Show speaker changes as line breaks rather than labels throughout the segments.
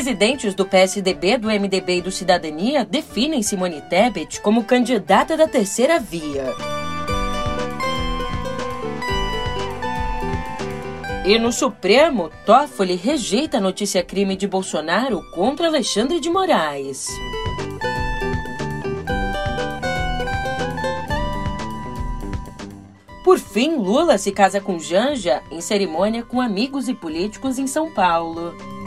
presidentes do PSDB, do MDB e do Cidadania definem Simone Tebet como candidata da terceira via. E no Supremo, Toffoli rejeita a notícia crime de Bolsonaro contra Alexandre de Moraes. Por fim, Lula se casa com Janja em cerimônia com amigos e políticos em São Paulo.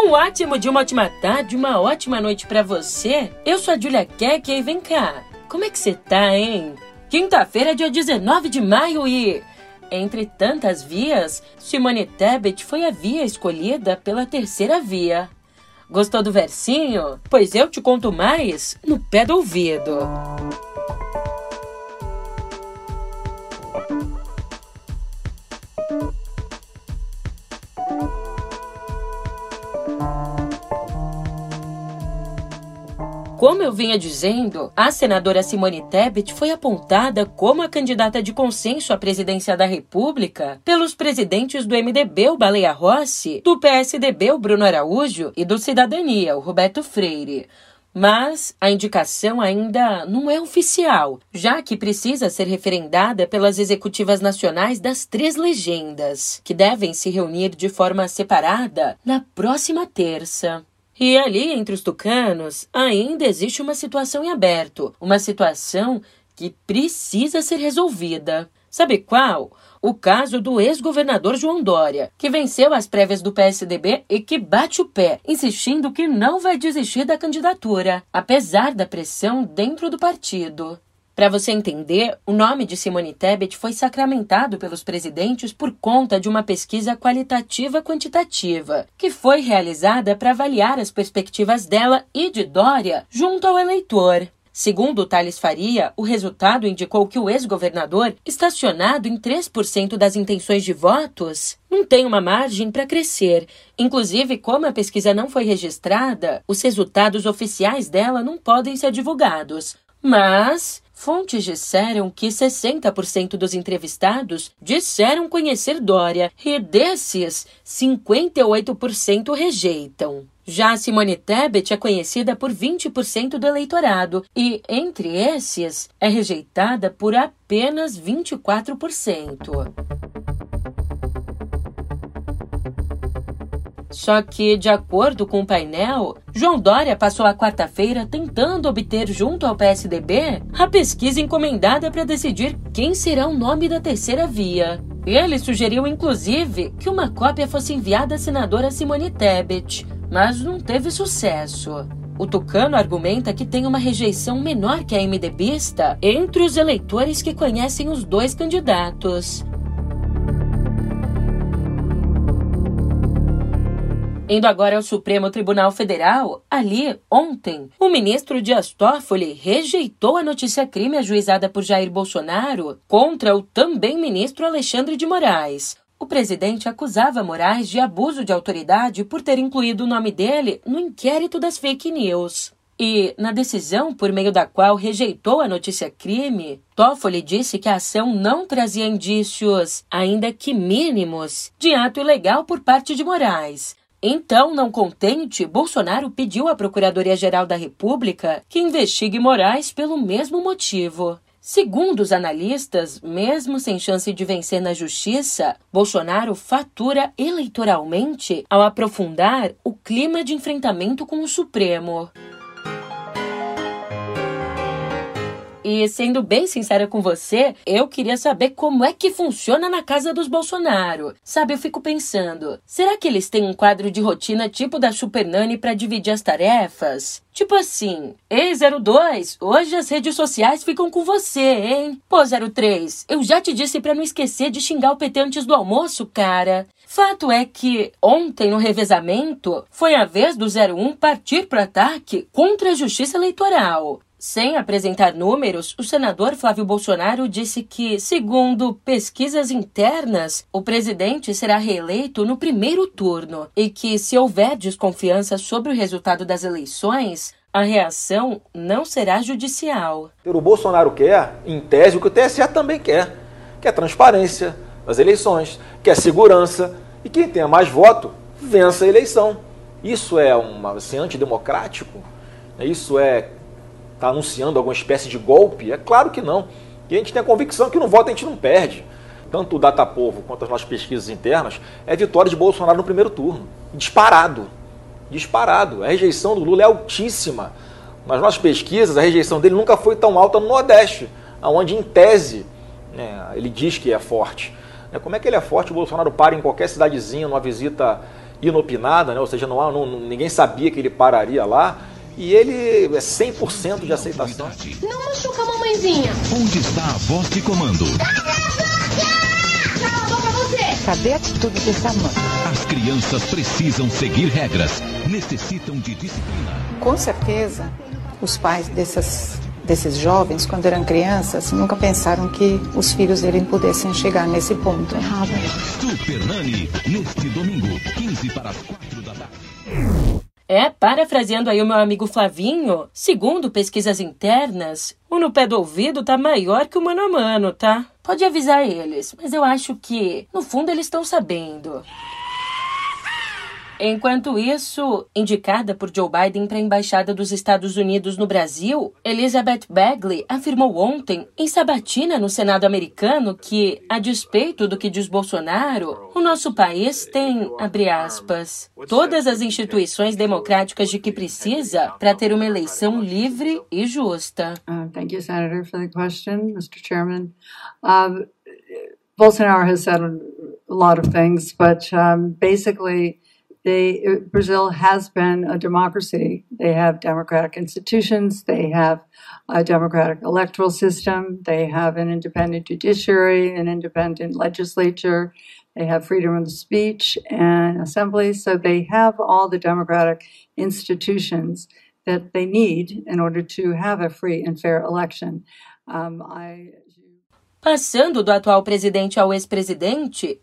Um ótimo dia, uma ótima tarde, uma ótima noite para você. Eu sou a Julia Keck e vem cá. Como é que você tá, hein? Quinta-feira, dia 19 de maio e... Entre tantas vias, Simone Tebet foi a via escolhida pela terceira via. Gostou do versinho? Pois eu te conto mais no pé do ouvido. Como eu vinha dizendo, a senadora Simone Tebet foi apontada como a candidata de consenso à presidência da República pelos presidentes do MDB, o Baleia Rossi, do PSDB, o Bruno Araújo, e do Cidadania, o Roberto Freire. Mas a indicação ainda não é oficial, já que precisa ser referendada pelas executivas nacionais das três legendas, que devem se reunir de forma separada na próxima terça. E ali, entre os tucanos, ainda existe uma situação em aberto, uma situação que precisa ser resolvida. Sabe qual? O caso do ex-governador João Dória, que venceu as prévias do PSDB e que bate o pé, insistindo que não vai desistir da candidatura, apesar da pressão dentro do partido. Para você entender, o nome de Simone Tebet foi sacramentado pelos presidentes por conta de uma pesquisa qualitativa quantitativa, que foi realizada para avaliar as perspectivas dela e de Dória junto ao eleitor. Segundo Thales Faria, o resultado indicou que o ex-governador, estacionado em 3% das intenções de votos, não tem uma margem para crescer. Inclusive, como a pesquisa não foi registrada, os resultados oficiais dela não podem ser divulgados. Mas Fontes disseram que 60% dos entrevistados disseram conhecer Dória e desses, 58% rejeitam. Já Simone Tebet é conhecida por 20% do eleitorado e, entre esses, é rejeitada por apenas 24%. Só que, de acordo com o painel, João Dória passou a quarta-feira tentando obter junto ao PSDB a pesquisa encomendada para decidir quem será o nome da terceira via. Ele sugeriu, inclusive, que uma cópia fosse enviada à senadora Simone Tebet, mas não teve sucesso. O Tucano argumenta que tem uma rejeição menor que a MDBista entre os eleitores que conhecem os dois candidatos. Indo agora ao Supremo Tribunal Federal, ali, ontem, o ministro Dias Toffoli rejeitou a notícia-crime ajuizada por Jair Bolsonaro contra o também ministro Alexandre de Moraes. O presidente acusava Moraes de abuso de autoridade por ter incluído o nome dele no inquérito das fake news. E, na decisão por meio da qual rejeitou a notícia-crime, Toffoli disse que a ação não trazia indícios, ainda que mínimos, de ato ilegal por parte de Moraes então, não contente, Bolsonaro pediu à Procuradoria-Geral da República que investigue Moraes pelo mesmo motivo. Segundo os analistas, mesmo sem chance de vencer na justiça, Bolsonaro fatura eleitoralmente ao aprofundar o clima de enfrentamento com o Supremo. E sendo bem sincera com você, eu queria saber como é que funciona na casa dos Bolsonaro. Sabe, eu fico pensando, será que eles têm um quadro de rotina tipo da Super Nani para dividir as tarefas? Tipo assim, ei 02, hoje as redes sociais ficam com você, hein? Pô 03, eu já te disse para não esquecer de xingar o PT antes do almoço, cara. Fato é que ontem no revezamento foi a vez do 01 partir para ataque contra a Justiça Eleitoral. Sem apresentar números, o senador Flávio Bolsonaro disse que, segundo pesquisas internas, o presidente será reeleito no primeiro turno e que, se houver desconfiança sobre o resultado das eleições, a reação não será judicial.
O Bolsonaro quer, em tese, o que o TSE também quer, que é transparência das eleições, que é segurança, e quem tenha mais voto, vença a eleição. Isso é uma, assim, antidemocrático? Isso é está anunciando alguma espécie de golpe? É claro que não. E a gente tem a convicção que no voto a gente não perde. Tanto o Datapovo quanto as nossas pesquisas internas, é vitória de Bolsonaro no primeiro turno. Disparado. Disparado. A rejeição do Lula é altíssima. Nas nossas pesquisas, a rejeição dele nunca foi tão alta no Nordeste, onde, em tese, né, ele diz que é forte. Né, como é que ele é forte? O Bolsonaro para em qualquer cidadezinha, numa visita inopinada, né? ou seja, não, há, não, ninguém sabia que ele pararia lá e ele é 100% de aceitação.
Não machuca a mamãezinha.
Onde está a voz de comando?
Cala a boca você!
Cadê a atitude dessa mãe?
As crianças precisam seguir regras, necessitam de disciplina.
Com certeza, os pais dessas, desses jovens, quando eram crianças, nunca pensaram que os filhos dele pudessem chegar nesse ponto errado.
Super Nani, neste domingo, 15 para as 4 da tarde.
É, parafraseando aí o meu amigo Flavinho, segundo pesquisas internas, o no pé do ouvido tá maior que o mano a mano, tá? Pode avisar eles, mas eu acho que, no fundo, eles estão sabendo. Enquanto isso, indicada por Joe Biden para a Embaixada dos Estados Unidos no Brasil, Elizabeth Bagley afirmou ontem, em sabatina no Senado americano, que, a despeito do que diz Bolsonaro, o nosso país tem, abre aspas, todas as instituições democráticas de que precisa para ter uma eleição livre e justa.
Uh, Bolsonaro they Brazil has been a democracy. They have democratic institutions. They have a democratic electoral system. They have an independent judiciary, an independent legislature. They have freedom of speech and assembly. So they have all the democratic institutions that they need in order to have a free and fair election. Um, I...
Passando do atual presidente ao ex-presidente.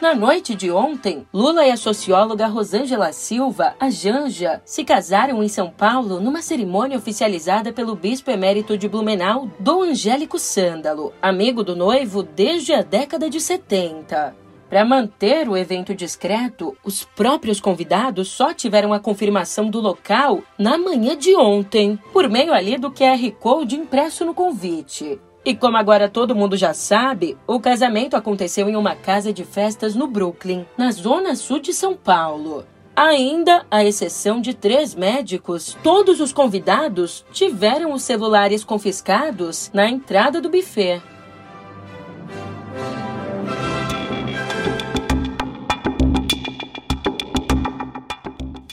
Na noite de ontem, Lula e a socióloga Rosângela Silva, a Janja, se casaram em São Paulo numa cerimônia oficializada pelo bispo emérito de Blumenau, Dom Angélico Sândalo, amigo do noivo desde a década de 70. Para manter o evento discreto, os próprios convidados só tiveram a confirmação do local na manhã de ontem, por meio ali do QR Code impresso no convite. E como agora todo mundo já sabe, o casamento aconteceu em uma casa de festas no Brooklyn, na zona sul de São Paulo. Ainda, à exceção de três médicos, todos os convidados tiveram os celulares confiscados na entrada do buffet.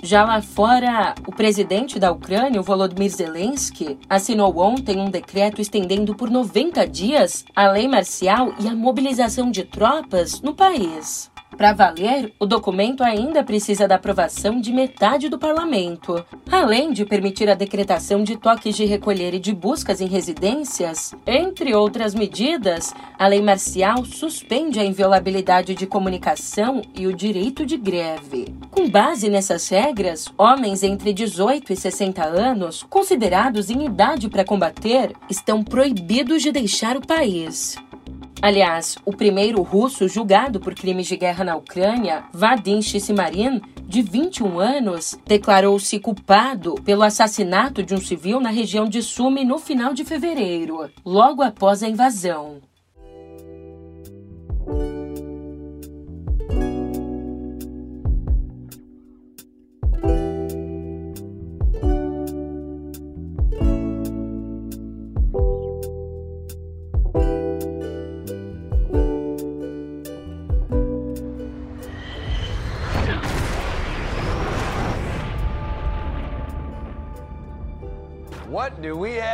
Já lá fora, o presidente da Ucrânia, Volodymyr Zelensky, assinou ontem um decreto estendendo por 90 dias a lei marcial e a mobilização de tropas no país. Para valer, o documento ainda precisa da aprovação de metade do parlamento. Além de permitir a decretação de toques de recolher e de buscas em residências, entre outras medidas, a lei marcial suspende a inviolabilidade de comunicação e o direito de greve. Com base nessas regras, homens entre 18 e 60 anos, considerados em idade para combater, estão proibidos de deixar o país. Aliás, o primeiro russo julgado por crimes de guerra na Ucrânia, Vadim Shishimarin, de 21 anos, declarou-se culpado pelo assassinato de um civil na região de Sumi no final de fevereiro, logo após a invasão.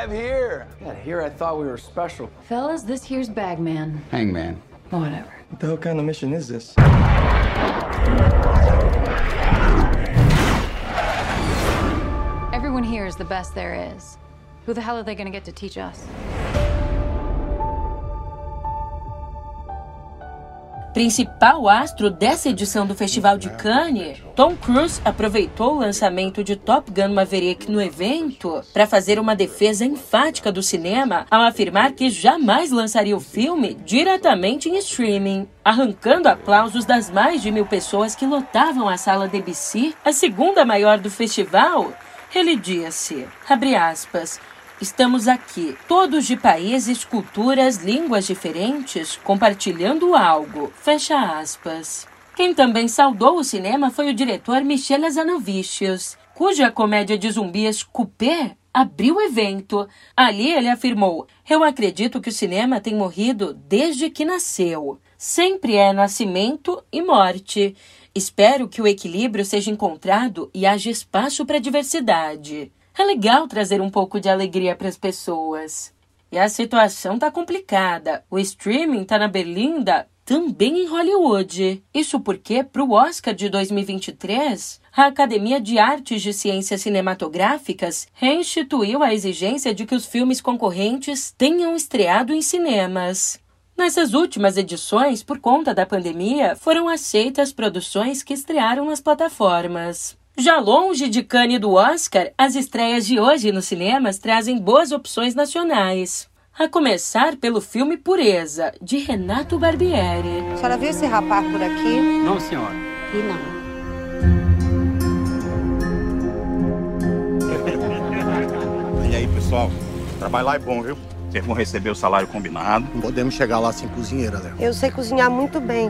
Have here?
Yeah, here I thought we were special.
Fellas, this here's Bagman.
Hangman.
Whatever.
What the hell kind of mission is this?
Everyone here is the best there is. Who the hell are they gonna get to teach us?
Principal astro dessa edição do Festival de Cannes, Tom Cruise aproveitou o lançamento de Top Gun Maverick no evento para fazer uma defesa enfática do cinema ao afirmar que jamais lançaria o filme diretamente em streaming. Arrancando aplausos das mais de mil pessoas que lotavam a sala DBC, a segunda maior do festival, ele disse, abre aspas, Estamos aqui, todos de países, culturas, línguas diferentes, compartilhando algo. Fecha aspas. Quem também saudou o cinema foi o diretor Michel Hazanavicius, cuja comédia de zumbis Coupé abriu o evento. Ali ele afirmou: Eu acredito que o cinema tem morrido desde que nasceu. Sempre é nascimento e morte. Espero que o equilíbrio seja encontrado e haja espaço para diversidade. É legal trazer um pouco de alegria para as pessoas. E a situação tá complicada. O streaming tá na berlinda também em Hollywood. Isso porque, para o Oscar de 2023, a Academia de Artes de Ciências Cinematográficas reinstituiu a exigência de que os filmes concorrentes tenham estreado em cinemas. Nessas últimas edições, por conta da pandemia, foram aceitas produções que estrearam nas plataformas. Já longe de Cannes do Oscar, as estreias de hoje nos cinemas trazem boas opções nacionais. A começar pelo filme Pureza, de Renato Barbieri.
A senhora viu esse rapaz por aqui?
Não, senhora.
E não.
E aí, pessoal? Lá é bom, viu? Vocês vão receber o salário combinado.
Não podemos chegar lá sem cozinheira, né?
Eu sei cozinhar muito bem.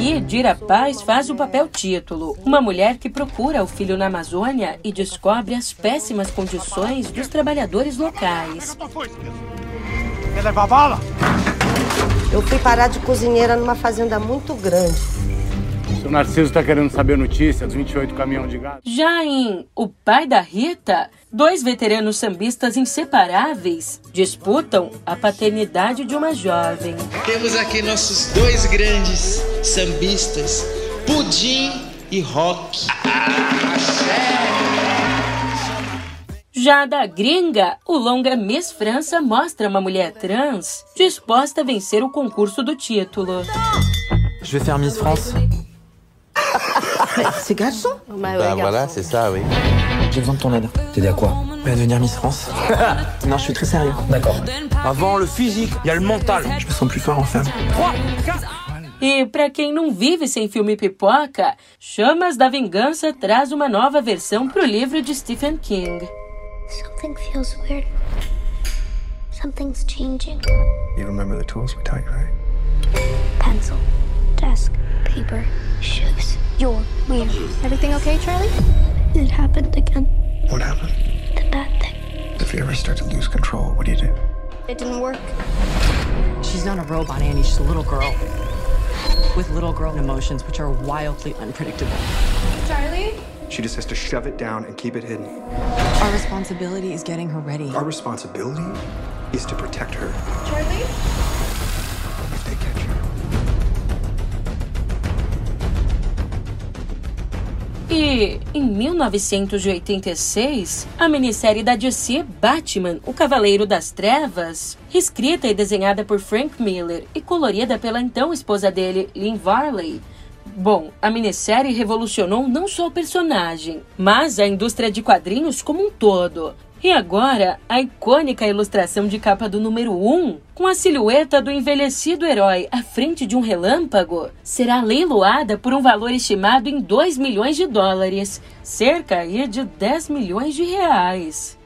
Aqui, Dira Paz faz o papel título, uma mulher que procura o filho na Amazônia e descobre as péssimas condições dos trabalhadores locais.
Quer levar bala?
Eu fui parar de cozinheira numa fazenda muito grande.
O seu Narciso tá querendo saber a notícia dos 28 caminhão de gado.
Já em O Pai da Rita, dois veteranos sambistas inseparáveis disputam a paternidade de uma jovem.
Temos aqui nossos dois grandes sambistas, Pudim e Rock.
Já da gringa, o longa Miss França mostra uma mulher trans disposta a vencer o concurso do título.
Je vais faire Miss France.
C'est garçon
Bah voilà, c'est ça, oui.
J'ai besoin de ton aide. T'aider à quoi
Bah devenir Miss France.
Non, je suis très sérieux. D'accord.
Avant le physique, il y a le mental.
Je me sens plus fort en femme.
E para quem não vive sem filme pipoca, Chamas da Vingança traz uma nova versão pro livro de Stephen King.
Something feels weird. Something's changing.
You remember the tools we taught you, right?
Pencil, desk, paper, shoes. You're weird.
Everything okay, Charlie?
It happened again.
What happened?
The bad thing.
If you ever start to lose control, what do you do?
It didn't work.
She's not a robot, Annie. She's a little girl. With little girl emotions, which are wildly unpredictable.
Charlie?
She just has to shove it down and keep it hidden.
Our responsibility is getting her ready.
Our responsibility is to protect her.
Charlie?
E, em 1986, a minissérie da DC Batman, O Cavaleiro das Trevas, escrita e desenhada por Frank Miller e colorida pela então esposa dele, Lynn Varley. Bom, a minissérie revolucionou não só o personagem, mas a indústria de quadrinhos como um todo. E agora, a icônica ilustração de capa do número 1, com a silhueta do envelhecido herói à frente de um relâmpago, será leiloada por um valor estimado em 2 milhões de dólares, cerca de 10 milhões de reais.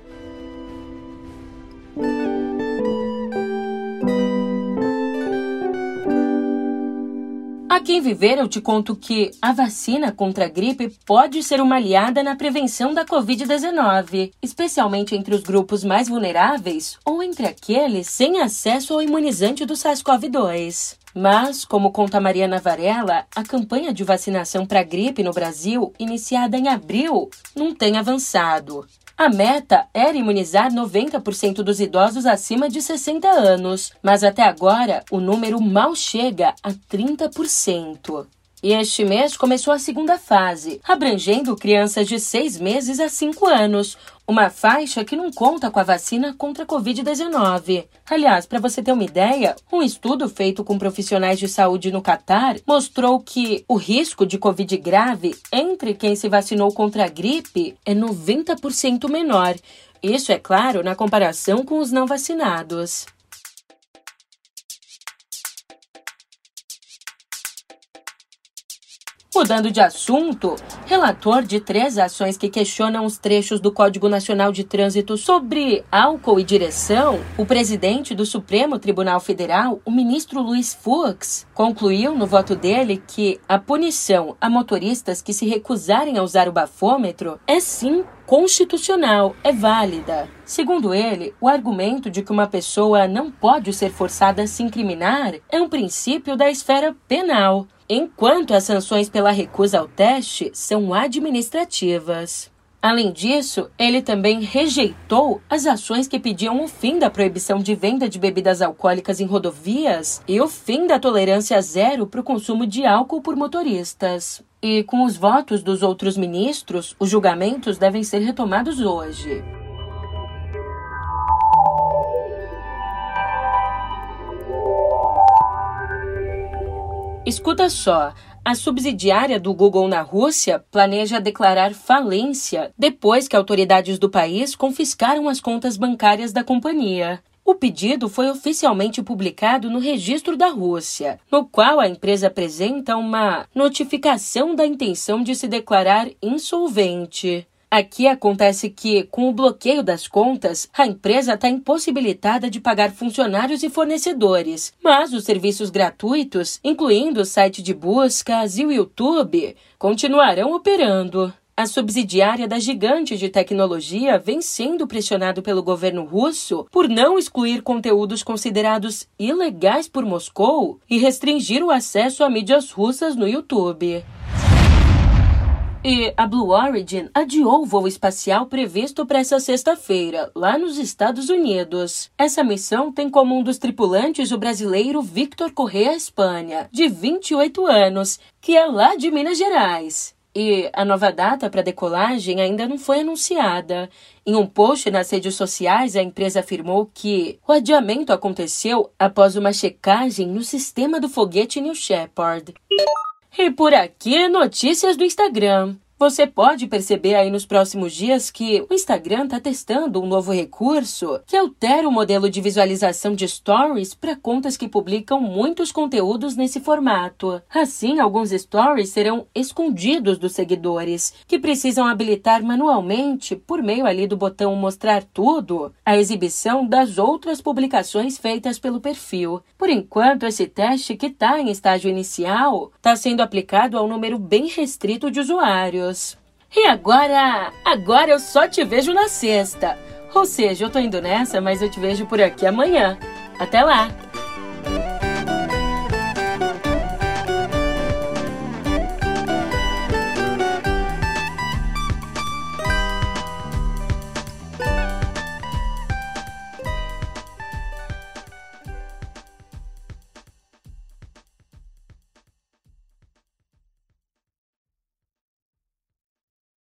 A quem viver, eu te conto que a vacina contra a gripe pode ser uma aliada na prevenção da Covid-19, especialmente entre os grupos mais vulneráveis ou entre aqueles sem acesso ao imunizante do SARS-CoV-2. Mas, como conta Mariana Varela, a campanha de vacinação para gripe no Brasil, iniciada em abril, não tem avançado. A meta era imunizar 90% dos idosos acima de 60 anos, mas até agora o número mal chega a 30%. E este mês começou a segunda fase, abrangendo crianças de seis meses a cinco anos, uma faixa que não conta com a vacina contra a Covid-19. Aliás, para você ter uma ideia, um estudo feito com profissionais de saúde no Catar mostrou que o risco de Covid grave entre quem se vacinou contra a gripe é 90% menor. Isso, é claro, na comparação com os não vacinados. Mudando de assunto, relator de três ações que questionam os trechos do Código Nacional de Trânsito sobre álcool e direção, o presidente do Supremo Tribunal Federal, o ministro Luiz Fux, concluiu no voto dele que a punição a motoristas que se recusarem a usar o bafômetro é sim constitucional, é válida. Segundo ele, o argumento de que uma pessoa não pode ser forçada a se incriminar é um princípio da esfera penal enquanto as sanções pela recusa ao teste são administrativas. Além disso, ele também rejeitou as ações que pediam o fim da proibição de venda de bebidas alcoólicas em rodovias e o fim da tolerância zero para o consumo de álcool por motoristas. E com os votos dos outros ministros, os julgamentos devem ser retomados hoje. Escuta só. A subsidiária do Google na Rússia planeja declarar falência depois que autoridades do país confiscaram as contas bancárias da companhia. O pedido foi oficialmente publicado no registro da Rússia, no qual a empresa apresenta uma notificação da intenção de se declarar insolvente. Aqui acontece que, com o bloqueio das contas, a empresa está impossibilitada de pagar funcionários e fornecedores, mas os serviços gratuitos, incluindo o site de buscas e o YouTube, continuarão operando. A subsidiária da gigante de tecnologia vem sendo pressionado pelo governo russo por não excluir conteúdos considerados ilegais por Moscou e restringir o acesso a mídias russas no YouTube. E a Blue Origin adiou o voo espacial previsto para essa sexta-feira, lá nos Estados Unidos. Essa missão tem como um dos tripulantes o brasileiro Victor Correa Espanha, de 28 anos, que é lá de Minas Gerais. E a nova data para decolagem ainda não foi anunciada. Em um post nas redes sociais, a empresa afirmou que o adiamento aconteceu após uma checagem no sistema do foguete New Shepard. E por aqui, notícias do Instagram. Você pode perceber aí nos próximos dias que o Instagram está testando um novo recurso que altera o modelo de visualização de stories para contas que publicam muitos conteúdos nesse formato. Assim, alguns stories serão escondidos dos seguidores, que precisam habilitar manualmente, por meio ali do botão mostrar tudo, a exibição das outras publicações feitas pelo perfil. Por enquanto, esse teste que está em estágio inicial está sendo aplicado a um número bem restrito de usuários. E agora? Agora eu só te vejo na sexta. Ou seja, eu tô indo nessa, mas eu te vejo por aqui amanhã. Até lá!